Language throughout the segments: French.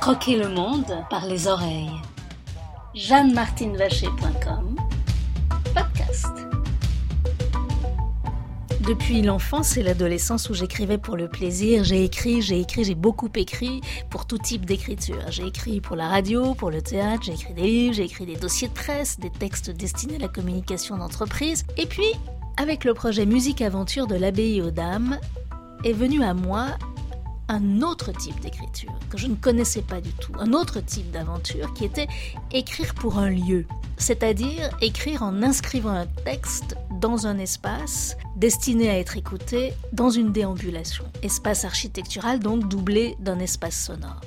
Croquer le monde par les oreilles. jeannemartinevacher.com Podcast. Depuis l'enfance et l'adolescence où j'écrivais pour le plaisir, j'ai écrit, j'ai écrit, j'ai beaucoup écrit pour tout type d'écriture. J'ai écrit pour la radio, pour le théâtre, j'ai écrit des livres, j'ai écrit des dossiers de presse, des textes destinés à la communication d'entreprise. Et puis, avec le projet Musique Aventure de l'abbaye aux Dames, est venu à moi un autre type d'écriture que je ne connaissais pas du tout, un autre type d'aventure qui était écrire pour un lieu, c'est-à-dire écrire en inscrivant un texte dans un espace destiné à être écouté dans une déambulation, espace architectural donc doublé d'un espace sonore.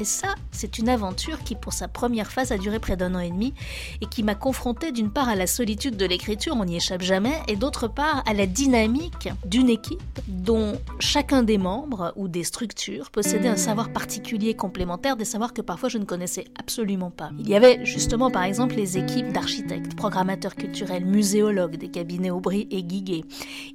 Et ça, c'est une aventure qui, pour sa première phase, a duré près d'un an et demi et qui m'a confronté d'une part à la solitude de l'écriture, on n'y échappe jamais, et d'autre part à la dynamique d'une équipe dont chacun des membres ou des structures possédait un savoir particulier complémentaire, des savoirs que parfois je ne connaissais absolument pas. Il y avait justement par exemple les équipes d'architectes, programmateurs culturels, muséologues des cabinets Aubry et Guiguet.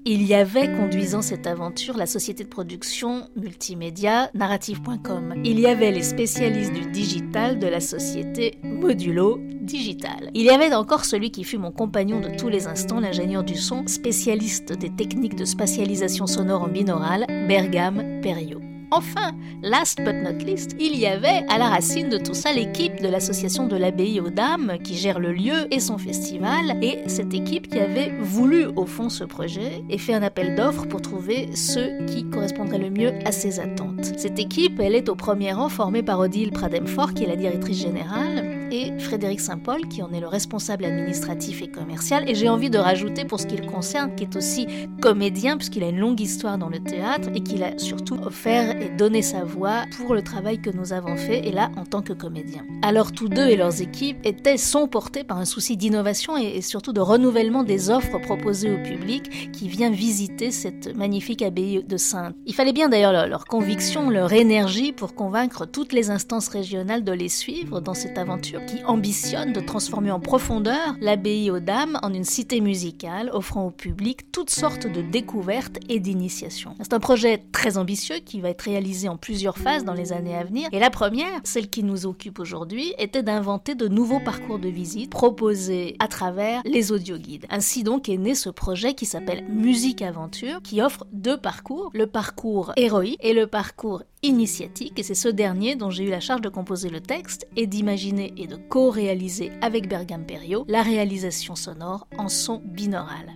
Il y avait, conduisant cette aventure, la société de production multimédia narrative.com. Il y avait les spécialiste du digital de la société Modulo Digital. Il y avait encore celui qui fut mon compagnon de tous les instants, l'ingénieur du son, spécialiste des techniques de spatialisation sonore en binaural, Bergam Perio. Enfin, last but not least, il y avait à la racine de tout ça l'équipe de l'association de l'abbaye aux dames qui gère le lieu et son festival et cette équipe qui avait voulu au fond ce projet et fait un appel d'offres pour trouver ceux qui correspondraient le mieux à ses attentes. Cette équipe, elle est au premier rang formée par Odile Prademfort qui est la directrice générale et Frédéric Saint-Paul qui en est le responsable administratif et commercial et j'ai envie de rajouter pour ce qui le concerne qui est aussi comédien puisqu'il a une longue histoire dans le théâtre et qu'il a surtout offert et donner sa voix pour le travail que nous avons fait, et là en tant que comédien. Alors tous deux et leurs équipes étaient, sont portés par un souci d'innovation et, surtout de renouvellement des offres proposées au public qui vient visiter cette magnifique abbaye de Sainte. Il fallait bien d'ailleurs leur, leur conviction, leur énergie pour convaincre toutes les instances régionales de les suivre dans cette aventure qui ambitionne de transformer en profondeur l'abbaye aux dames en une cité musicale offrant au public toutes sortes de découvertes et d'initiations. C'est un projet très ambitieux qui va être réalisé en plusieurs phases dans les années à venir. Et la première, celle qui nous occupe aujourd'hui, était d'inventer de nouveaux parcours de visite proposés à travers les audioguides. Ainsi donc est né ce projet qui s'appelle Musique Aventure, qui offre deux parcours, le parcours héroïque et le parcours initiatique, et c'est ce dernier dont j'ai eu la charge de composer le texte et d'imaginer et de co-réaliser avec Bergam Perio la réalisation sonore en son binaural.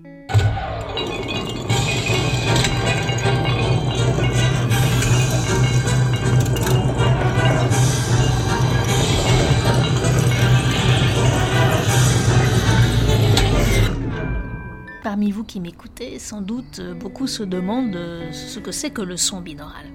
Parmi vous qui m'écoutez, sans doute euh, beaucoup se demandent euh, ce que c'est que le son binaural.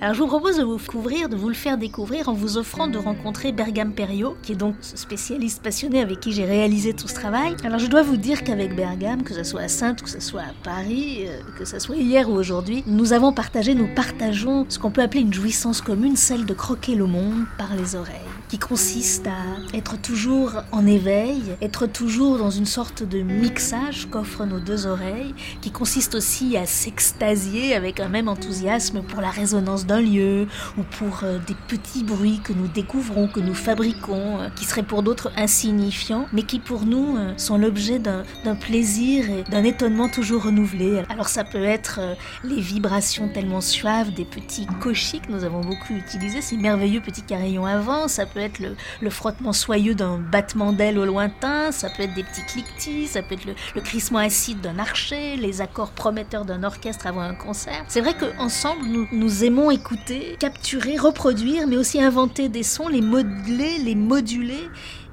Alors je vous propose de vous couvrir, de vous le faire découvrir en vous offrant de rencontrer Bergam Perio, qui est donc ce spécialiste passionné avec qui j'ai réalisé tout ce travail. Alors je dois vous dire qu'avec Bergam, que ce soit à Sainte, que ce soit à Paris, euh, que ce soit hier ou aujourd'hui, nous avons partagé, nous partageons ce qu'on peut appeler une jouissance commune, celle de croquer le monde par les oreilles qui consiste à être toujours en éveil, être toujours dans une sorte de mixage qu'offrent nos deux oreilles, qui consiste aussi à s'extasier avec un même enthousiasme pour la résonance d'un lieu ou pour euh, des petits bruits que nous découvrons, que nous fabriquons, euh, qui seraient pour d'autres insignifiants, mais qui pour nous euh, sont l'objet d'un plaisir et d'un étonnement toujours renouvelé. Alors ça peut être les vibrations tellement suaves des petits cochis que nous avons beaucoup utilisés, ces merveilleux petits carillons avant, ça peut être le, frottement soyeux d'un battement d'aile au lointain, ça peut être des petits cliquetis, ça peut être le, crissement acide d'un archer, les accords prometteurs d'un orchestre avant un concert. C'est vrai qu'ensemble, nous, nous aimons écouter, capturer, reproduire, mais aussi inventer des sons, les modeler, les moduler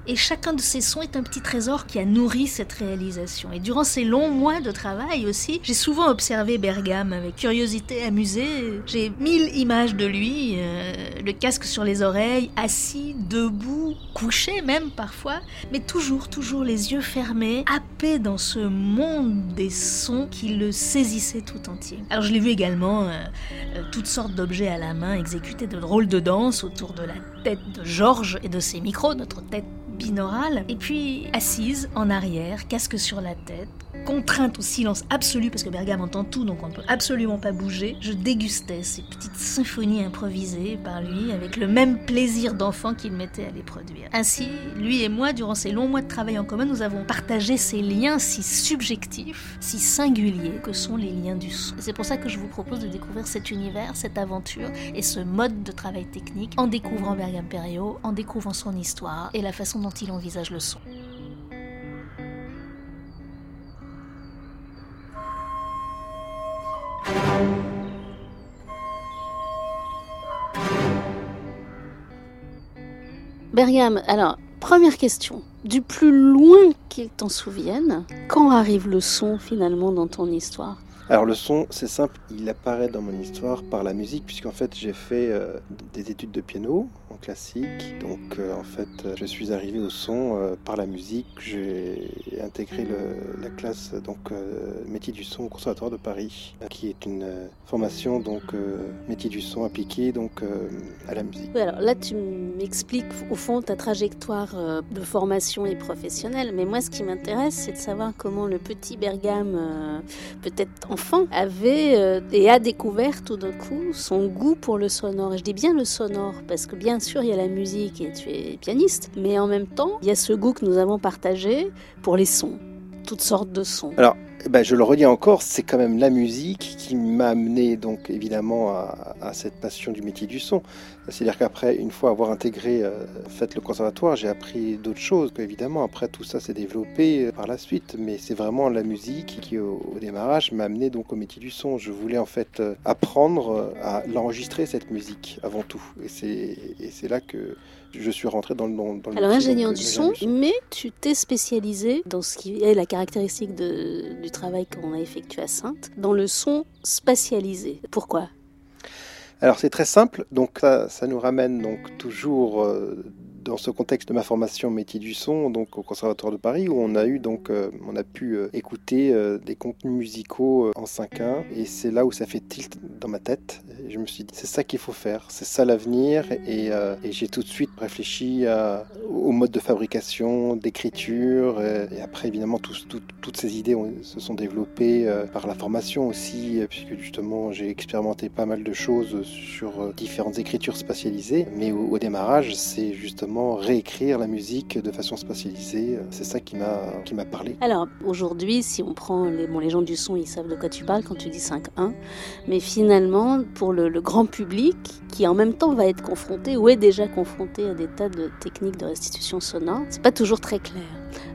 et chacun de ces sons est un petit trésor qui a nourri cette réalisation. Et durant ces longs mois de travail aussi, j'ai souvent observé Bergame avec curiosité, amusée. J'ai mille images de lui, euh, le casque sur les oreilles, assis, debout, couché même parfois, mais toujours, toujours les yeux fermés, happé dans ce monde des sons qui le saisissaient tout entier. Alors je l'ai vu également euh, euh, toutes sortes d'objets à la main exécuter de drôles de danse autour de la tête de Georges et de ses micros, notre tête binaurale, et puis assise en arrière, casque sur la tête, contrainte au silence absolu, parce que Bergame entend tout, donc on ne peut absolument pas bouger, je dégustais ces petites symphonies improvisées par lui avec le même plaisir d'enfant qu'il m'était à les produire. Ainsi, lui et moi, durant ces longs mois de travail en commun, nous avons partagé ces liens si subjectifs, si singuliers que sont les liens du son. C'est pour ça que je vous propose de découvrir cet univers, cette aventure et ce mode de travail technique en découvrant Bergame Perriot, en découvrant son histoire et la façon dont il envisage le son. Bergame, alors, première question. Du plus loin qu'il t'en souvienne, quand arrive le son finalement dans ton histoire? Alors le son, c'est simple, il apparaît dans mon histoire par la musique, puisqu'en fait j'ai fait euh, des études de piano en classique, donc euh, en fait je suis arrivé au son euh, par la musique. J'ai intégré la classe donc métier du son au Conservatoire de Paris, qui est une formation donc métier du son appliqué donc à la musique. alors là tu m'expliques au fond ta trajectoire de formation et professionnelle, mais moi ce qui m'intéresse c'est de savoir comment le petit Bergame peut-être en avait euh, et a découvert tout d'un coup son goût pour le sonore. Je dis bien le sonore parce que bien sûr il y a la musique et tu es pianiste, mais en même temps il y a ce goût que nous avons partagé pour les sons, toutes sortes de sons. Alors ben, je le redis encore, c'est quand même la musique qui m'a amené donc évidemment à, cette passion du métier du son. C'est-à-dire qu'après, une fois avoir intégré euh, fait le conservatoire, j'ai appris d'autres choses. Évidemment, après tout ça s'est développé euh, par la suite, mais c'est vraiment la musique qui, au, démarrage, m'a amené donc au métier du son. Je voulais en fait euh, apprendre à l'enregistrer cette musique avant tout, et c'est là que je suis rentré dans le dans, dans Alors ingénieur du son, mais tu t'es spécialisé dans ce qui est la caractéristique de, du travail qu'on a effectué à Sainte, dans le son spatialisé. Pourquoi? Alors c'est très simple, donc ça, nous ramène donc toujours euh, dans ce contexte de ma formation métier du son, donc au Conservatoire de Paris, où on a eu donc, euh, on a pu euh, écouter des contenus musicaux en 5.1, et c'est là où ça fait tilt dans ma tête. Je me suis dit, c'est ça qu'il faut faire, c'est ça l'avenir, et, et j'ai tout de suite réfléchi au mode de fabrication, d'écriture, et, après évidemment toutes ces idées se sont développées par la formation aussi, puisque justement j'ai expérimenté pas mal de choses sur différentes écritures spatialisées, mais au démarrage c'est justement réécrire la musique de façon spatialisée. C'est ça qui m'a qui m'a parlé. Alors aujourd'hui, si on prend les, les gens du son, ils savent de quoi tu parles quand tu dis 5-1. Mais finalement, pour le, grand public, qui en même temps va être confronté ou est déjà confronté à des tas de techniques de restitution sonore, c'est pas toujours très clair.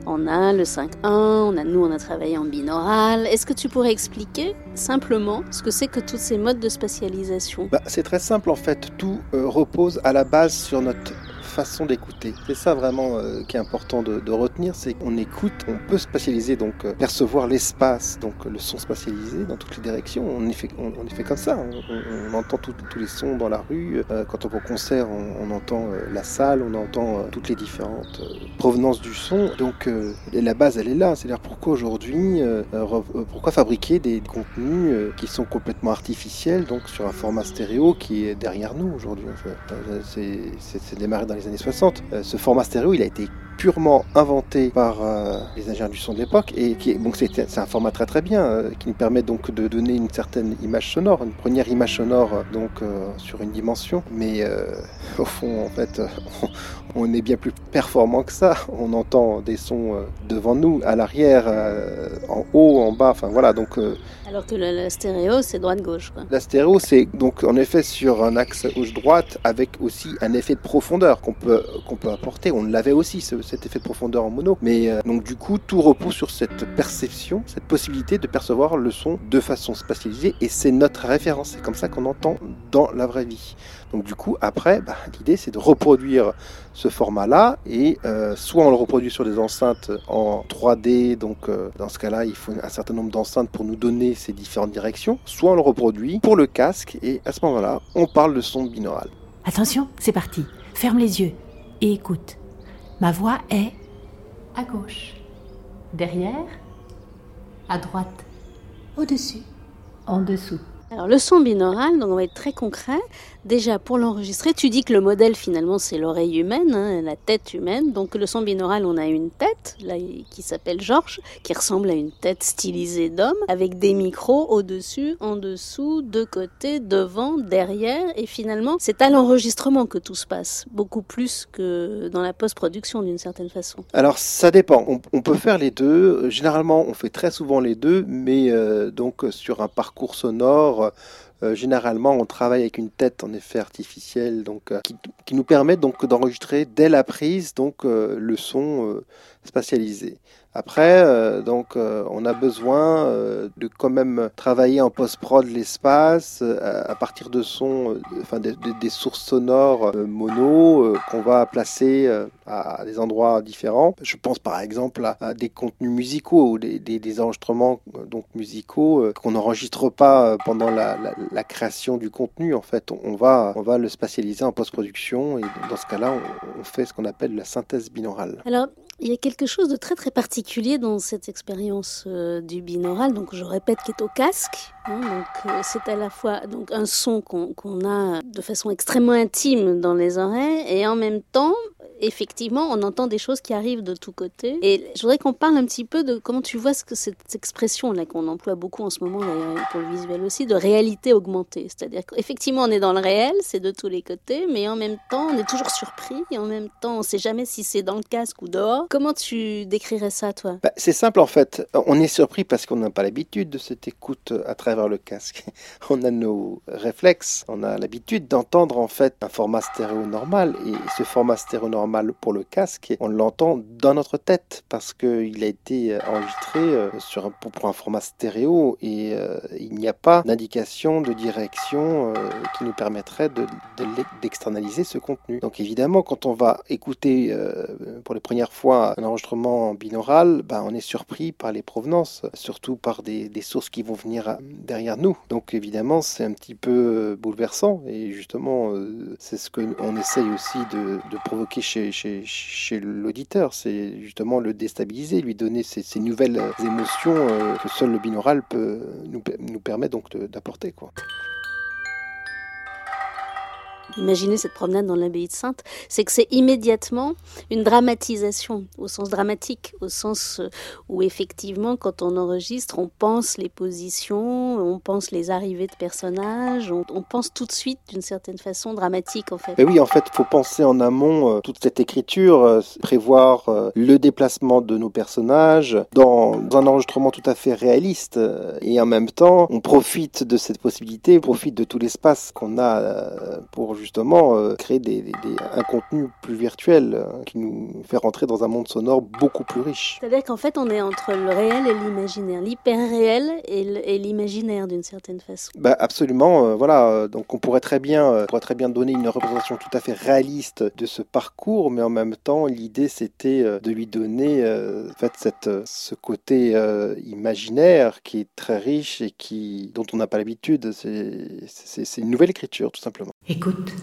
On a le 5-1, on a nous, on a travaillé en binaural. Est-ce que tu pourrais expliquer simplement ce que c'est que tous ces modes de spatialisation? Bah, C'est très simple en fait. Tout euh, repose à la base sur notre d'écouter. C'est ça vraiment euh, qui est important de, retenir, c'est qu'on écoute, on peut spatialiser, donc euh, percevoir l'espace, donc le son spatialisé dans toutes les directions. On y fait, on, fait comme ça, on, entend tous les sons dans la rue. Euh, quand on va au concert, on, entend la salle, on entend toutes les différentes provenances du son. Donc la base, elle est là. C'est-à-dire pourquoi aujourd'hui, pourquoi fabriquer des contenus qui sont complètement artificiels, donc sur un format stéréo qui est derrière nous aujourd'hui. C'est démarré dans les années 60. Euh, ce format stéréo, il a été purement inventé par euh, les ingénieurs du son de l'époque et qui donc c'est un format très très bien euh, qui nous permet donc de donner une certaine image sonore, une première image sonore donc sur une dimension, mais au fond en fait on, est bien plus performant que ça. On entend des sons devant nous, à l'arrière, en haut, en bas, enfin voilà donc. Alors que la, stéréo c'est droite-gauche. La stéréo c'est donc en effet sur un axe gauche-droite avec aussi un effet de profondeur qu'on peut, qu'on peut apporter. On l'avait aussi, cet effet de profondeur en mono. Mais euh, donc du coup, tout repose sur cette perception, cette possibilité de percevoir le son de façon spatialisée. Et c'est notre référence. C'est comme ça qu'on entend dans la vraie vie. Donc du coup, après, bah, l'idée c'est de reproduire ce format-là. Et euh, soit on le reproduit sur des enceintes en 3D. Donc euh, dans ce cas-là, il faut un certain nombre d'enceintes pour nous donner ces différentes directions. Soit on le reproduit pour le casque. Et à ce moment-là, on parle de son binaural. Attention, c'est parti. Ferme les yeux et écoute. Ma voix est à gauche, derrière, à droite, au-dessus, en dessous. Alors le son binaural, donc on va être très concret. Déjà pour l'enregistrer, tu dis que le modèle finalement c'est l'oreille humaine, hein, la tête humaine. Donc le son binaural, on a une tête là qui s'appelle Georges, qui ressemble à une tête stylisée d'homme, avec des micros au-dessus, en dessous, de côté, devant, derrière. Et finalement, c'est à l'enregistrement que tout se passe, beaucoup plus que dans la post-production d'une certaine façon. Alors ça dépend. On, peut faire les deux. Généralement, on fait très souvent les deux, mais euh, donc sur un parcours sonore euh, généralement, on travaille avec une tête en effet artificielle, euh, qui, nous permet donc d'enregistrer dès la prise donc euh, le son spatialisé. Après, euh, donc, euh, on a besoin euh, de quand même travailler en post-prod l'espace à partir de sons, enfin des, sources sonores mono qu'on va placer à des endroits différents. Je pense par exemple à, des contenus musicaux ou des, enregistrements donc musicaux qu'on n'enregistre pas pendant la, création du contenu. En fait, on, va on va le spatialiser en post-production et dans ce cas-là, on, on fait ce qu'on appelle la synthèse binaurale. Alors, il y a quelque chose de très très particulier dans cette expérience euh, du binaural, donc je répète, qui est au casque. Hein, donc euh, c'est à la fois donc un son qu'on a de façon extrêmement intime dans les oreilles et en même temps effectivement, on entend des choses qui arrivent de tous côtés. Et je voudrais qu'on parle un petit peu de comment tu vois ce que cette expression-là qu'on emploie beaucoup en ce moment, pour le visuel aussi, de réalité augmentée. C'est-à-dire qu'effectivement, on est dans le réel, c'est de tous les côtés, mais en même temps, on est toujours surpris, et en même temps, on ne sait jamais si c'est dans le casque ou dehors. Comment tu décrirais ça, toi? Bah, C'est simple, en fait. On est surpris parce qu'on n'a pas l'habitude de cette écoute à travers le casque. On a nos réflexes, on a l'habitude d'entendre, en fait, un format stéréo normal, et ce format stéréo normal pour le casque on l'entend dans notre tête parce qu'il a été euh, enregistré euh, sur un, pour un format stéréo et euh, il n'y a pas d'indication de direction qui nous permettrait d'externaliser ce contenu. Donc évidemment, quand on va écouter pour les premières fois un enregistrement binaural, ben, on est surpris par les provenances, surtout par des, sources qui vont venir derrière nous. Donc évidemment, c'est un petit peu bouleversant et justement, c'est ce qu'on essaye aussi de, de provoquer chez chez, l'auditeur. C'est justement le déstabiliser, lui donner ces, nouvelles émotions euh, que seul le binaural peut nous, nous permet donc d'apporter. quoi. Imaginez cette promenade dans l'abbaye de Sainte, c'est que c'est immédiatement une dramatisation, au sens dramatique, au sens euh, où effectivement, quand on enregistre, on pense les positions, on pense les arrivées de personnages, on, pense tout de suite d'une certaine façon dramatique en fait. Mais oui, en fait, il faut penser en amont euh, toute cette écriture, euh, prévoir le déplacement de nos personnages dans, un enregistrement tout à fait réaliste, et en même temps, on profite de cette possibilité, on profite de tout l'espace qu'on a pour justement euh, créer des, un contenu plus virtuel euh, qui nous fait rentrer dans un monde sonore beaucoup plus riche. C'est-à-dire qu'en fait, on est entre le réel et l'imaginaire, l'hyper-réel et l'imaginaire d'une certaine façon. Bah, absolument, euh, voilà. Donc on pourrait très bien, pourrait très bien donner une représentation tout à fait réaliste de ce parcours, mais en même temps, l'idée c'était de lui donner en fait cette, ce côté imaginaire qui est très riche et qui dont on n'a pas l'habitude. C'est une nouvelle écriture, tout simplement. Écoute,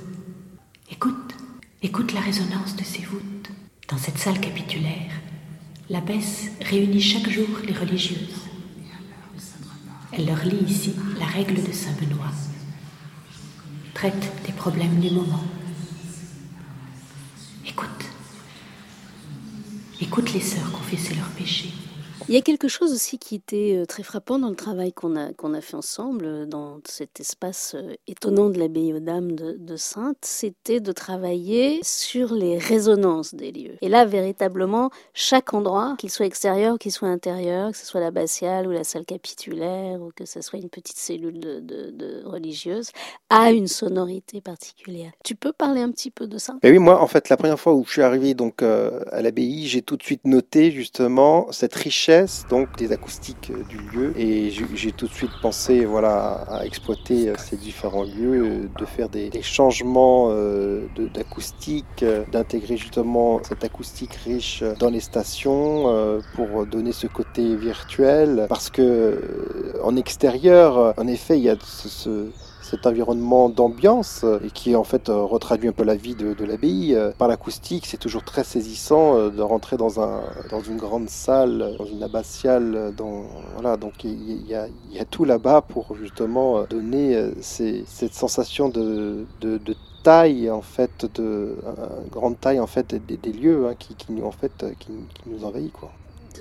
écoute, écoute la résonance de ces voûtes. Dans cette salle capitulaire, l'abbesse réunit chaque jour les religieuses. Elle leur lit ici la règle de Saint Benoît, traite des problèmes du moment. Écoute, écoute les sœurs confesser leurs péchés. Il y a quelque chose aussi qui était euh, très frappant dans le travail qu'on a, qu'on a fait ensemble, euh, dans cet espace euh, étonnant de l'abbaye aux Dames de, Sainte, c'était de travailler sur les résonances des lieux. Et là, véritablement, chaque endroit, qu'il soit extérieur qu'il soit intérieur, que ce soit l'abbatiale ou la salle capitulaire ou que ce soit une petite cellule de, de, religieuse, a une sonorité particulière. Tu peux parler un petit peu de ça? Oui, moi, en fait, la première fois où je suis arrivé donc à l'abbaye, j'ai tout de suite noté justement cette richesse donc des acoustiques euh, du lieu. Et j'ai tout de suite pensé voilà, à exploiter euh, ces différents lieux, euh, de faire des, changements d'acoustique, d'intégrer justement cette acoustique riche dans les stations pour donner ce côté virtuel. Parce que en extérieur, en effet, il y a ce cet environnement d'ambiance et qui en fait retraduit un peu la vie de, l'abbaye. Par l'acoustique, c'est toujours très saisissant de rentrer dans, un, dans une grande salle, dans une abbatiale. Dans, voilà, donc il y, a, tout là-bas pour justement donner cette sensation de, de, de taille en fait de grande taille en fait des, lieux hein, qui, qui, en fait qui, qui nous envahit quoi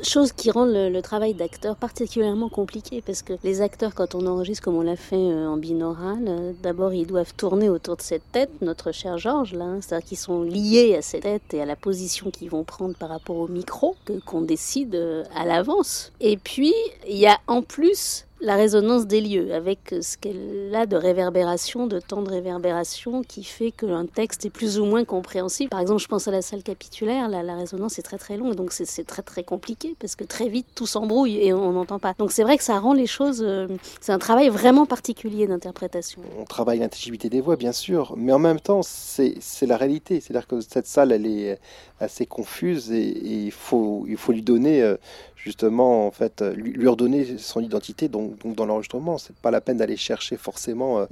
chose qui rend le, travail d'acteur particulièrement compliqué parce que les acteurs, quand on enregistre comme on l'a fait euh, en binaural, euh, d'abord ils doivent tourner autour de cette tête, notre cher Georges, là, hein, c'est-à-dire qu'ils sont liés à cette tête et à la position qu'ils vont prendre par rapport au micro qu'on décide euh, à l'avance. Et puis il y a en plus la résonance des lieux, avec ce qu'elle a de réverbération, de temps de réverbération, qui fait qu'un texte est plus ou moins compréhensible. Par exemple, je pense à la salle capitulaire, là, la résonance est très très longue, donc c'est très très compliqué, parce que très vite tout s'embrouille et on n'entend pas. Donc c'est vrai que ça rend les choses... Euh, c'est un travail vraiment particulier d'interprétation. On travaille l'intelligibilité des voix, bien sûr, mais en même temps, c'est la réalité. C'est-à-dire que cette salle, elle est assez confuse et, il, faut, lui donner... Euh, justement, en fait, euh, lui, redonner son identité donc, donc dans l'enregistrement. C'est pas la peine d'aller chercher forcément euh,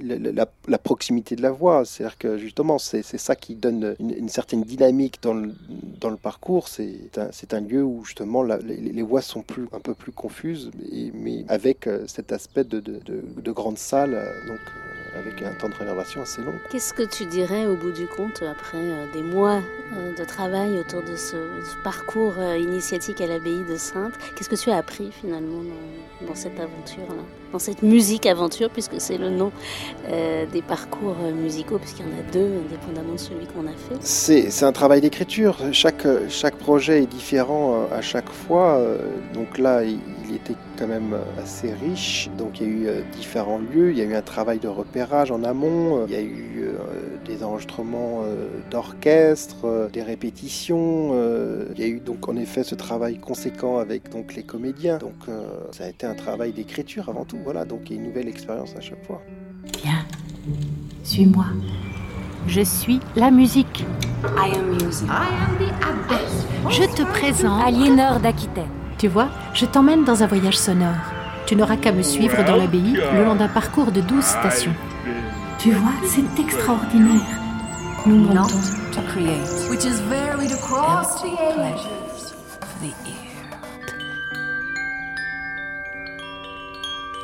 la, proximité de la voix. C'est-à-dire que justement, c'est ça qui donne une, certaine dynamique dans le, dans le parcours. C'est un, un, lieu où justement les, voix sont plus, un peu plus confuses, mais, avec euh, cet aspect de, de, de, grande salle. Donc, avec un temps de réservation assez long. Qu'est-ce que tu dirais au bout du compte, après des mois de travail autour de ce, parcours initiatique à l'abbaye de Sainte? Qu'est-ce que tu as appris finalement dans, cette aventure-là? Dans cette musique aventure, puisque c'est le nom euh, des parcours euh, musicaux, puisqu'il y en a deux, indépendamment de celui qu'on a fait C'est un travail d'écriture. Chaque, chaque projet est différent euh, à chaque fois. Donc là, il, était quand même assez riche. Donc il y a eu différents lieux. Il y a eu un travail de repérage en amont. Il y a eu des enregistrements d'orchestre, des répétitions. Il y a eu donc en effet ce travail conséquent avec donc les comédiens. Donc euh, ça a été un travail d'écriture avant tout. Voilà, donc il y a une nouvelle expérience à chaque fois. Viens, suis-moi. Je suis la musique. I am music. I am the abbess. Je te présente Aliénor d'Aquitaine. Tu vois, je t'emmène dans un voyage sonore. Tu n'auras qu'à me suivre dans l'abbaye le long d'un parcours de 12 stations. Tu vois, c'est extraordinaire. Nous montons. to create, which is varied across the pleasures of the ear.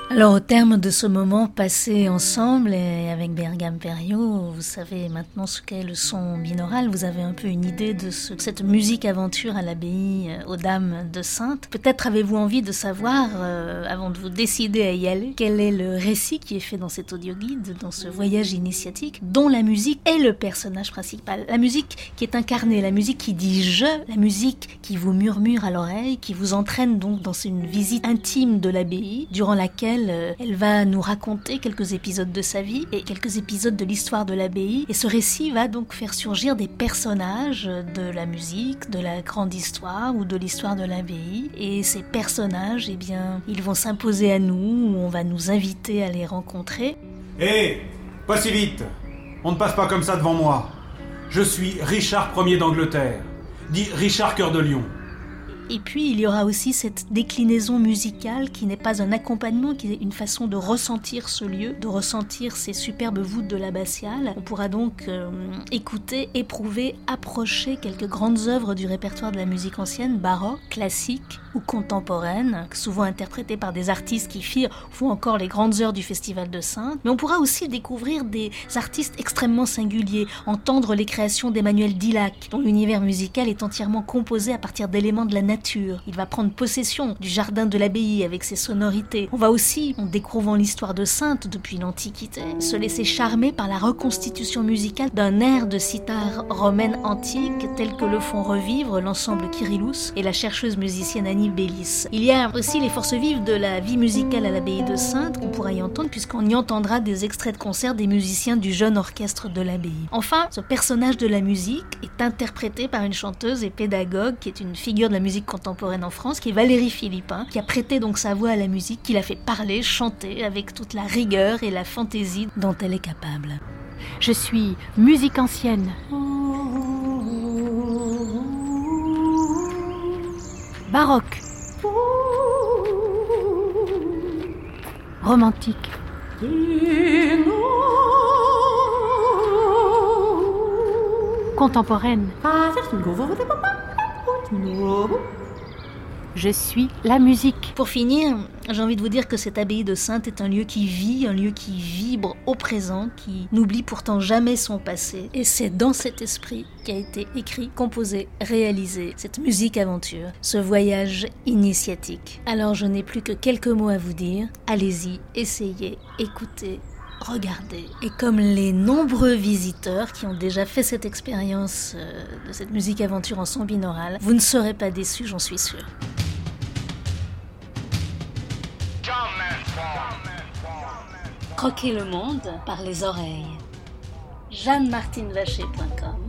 Alors au terme de ce moment passé ensemble et avec Bergame Perio, vous savez maintenant ce qu'est le son binaural, vous avez un peu une idée de ce, cette musique aventure à l'abbaye euh, aux Dames de Sainte. Peut-être avez-vous envie de savoir, euh, avant de vous décider à y aller, quel est le récit qui est fait dans cet audio guide, dans ce voyage initiatique, dont la musique est le personnage principal. La musique qui est incarnée, la musique qui dit je, la musique qui vous murmure à l'oreille, qui vous entraîne donc dans une visite intime de l'abbaye, durant laquelle euh, elle, va nous raconter quelques épisodes de sa vie et quelques épisodes de l'histoire de l'abbaye. Et ce récit va donc faire surgir des personnages de la musique, de la grande histoire ou de l'histoire de l'abbaye. Et ces personnages, eh bien, ils vont s'imposer à nous, ou on va nous inviter à les rencontrer. Hé, pas si vite On ne passe pas comme ça devant moi. Je suis Richard Ier d'Angleterre, dit Richard Cœur de Lion. Et puis il y aura aussi cette déclinaison musicale qui n'est pas un accompagnement, qui est une façon de ressentir ce lieu, de ressentir ces superbes voûtes de l'abbatiale. On pourra donc euh, écouter, éprouver, approcher quelques grandes œuvres du répertoire de la musique ancienne, baroque, classique ou contemporaine, souvent interprétées par des artistes qui firent font encore les grandes heures du Festival de Sainte. Mais on pourra aussi découvrir des artistes extrêmement singuliers, entendre les créations d'Emmanuel Dillac, dont l'univers musical est entièrement composé à partir d'éléments de la nature il va prendre possession du jardin de l'abbaye avec ses sonorités. On va aussi, en découvrant l'histoire de Sainte depuis l'Antiquité, se laisser charmer par la reconstitution musicale d'un air de sitar romaine antique tel que le font revivre l'ensemble Kyrillus et la chercheuse musicienne Annie Il y a aussi les forces vives de la vie musicale à l'abbaye de Sainte qu'on pourra y entendre puisqu'on y entendra des extraits de concerts des musiciens du jeune orchestre de l'abbaye. Enfin, ce personnage de la musique est interprété par une chanteuse et pédagogue qui est une figure de la musique contemporaine en France, qui est Valérie Philippin, qui a prêté donc sa voix à la musique, qui l'a fait parler, chanter avec toute la rigueur et la fantaisie dont elle est capable. Je suis musique ancienne. Baroque. Romantique. Contemporaine. Je suis la musique. Pour finir, j'ai envie de vous dire que cette abbaye de Sainte est un lieu qui vit, un lieu qui vibre au présent, qui n'oublie pourtant jamais son passé. Et c'est dans cet esprit qu'a été écrit, composé, réalisé cette musique aventure, ce voyage initiatique. Alors je n'ai plus que quelques mots à vous dire. Allez-y, essayez, écoutez, regardez. Et comme les nombreux visiteurs qui ont déjà fait cette expérience euh, de cette musique aventure en son binaural, vous ne serez pas déçus, j'en suis sûre. Croquer le monde par les oreilles. jeannemartinvacher.com Podcast.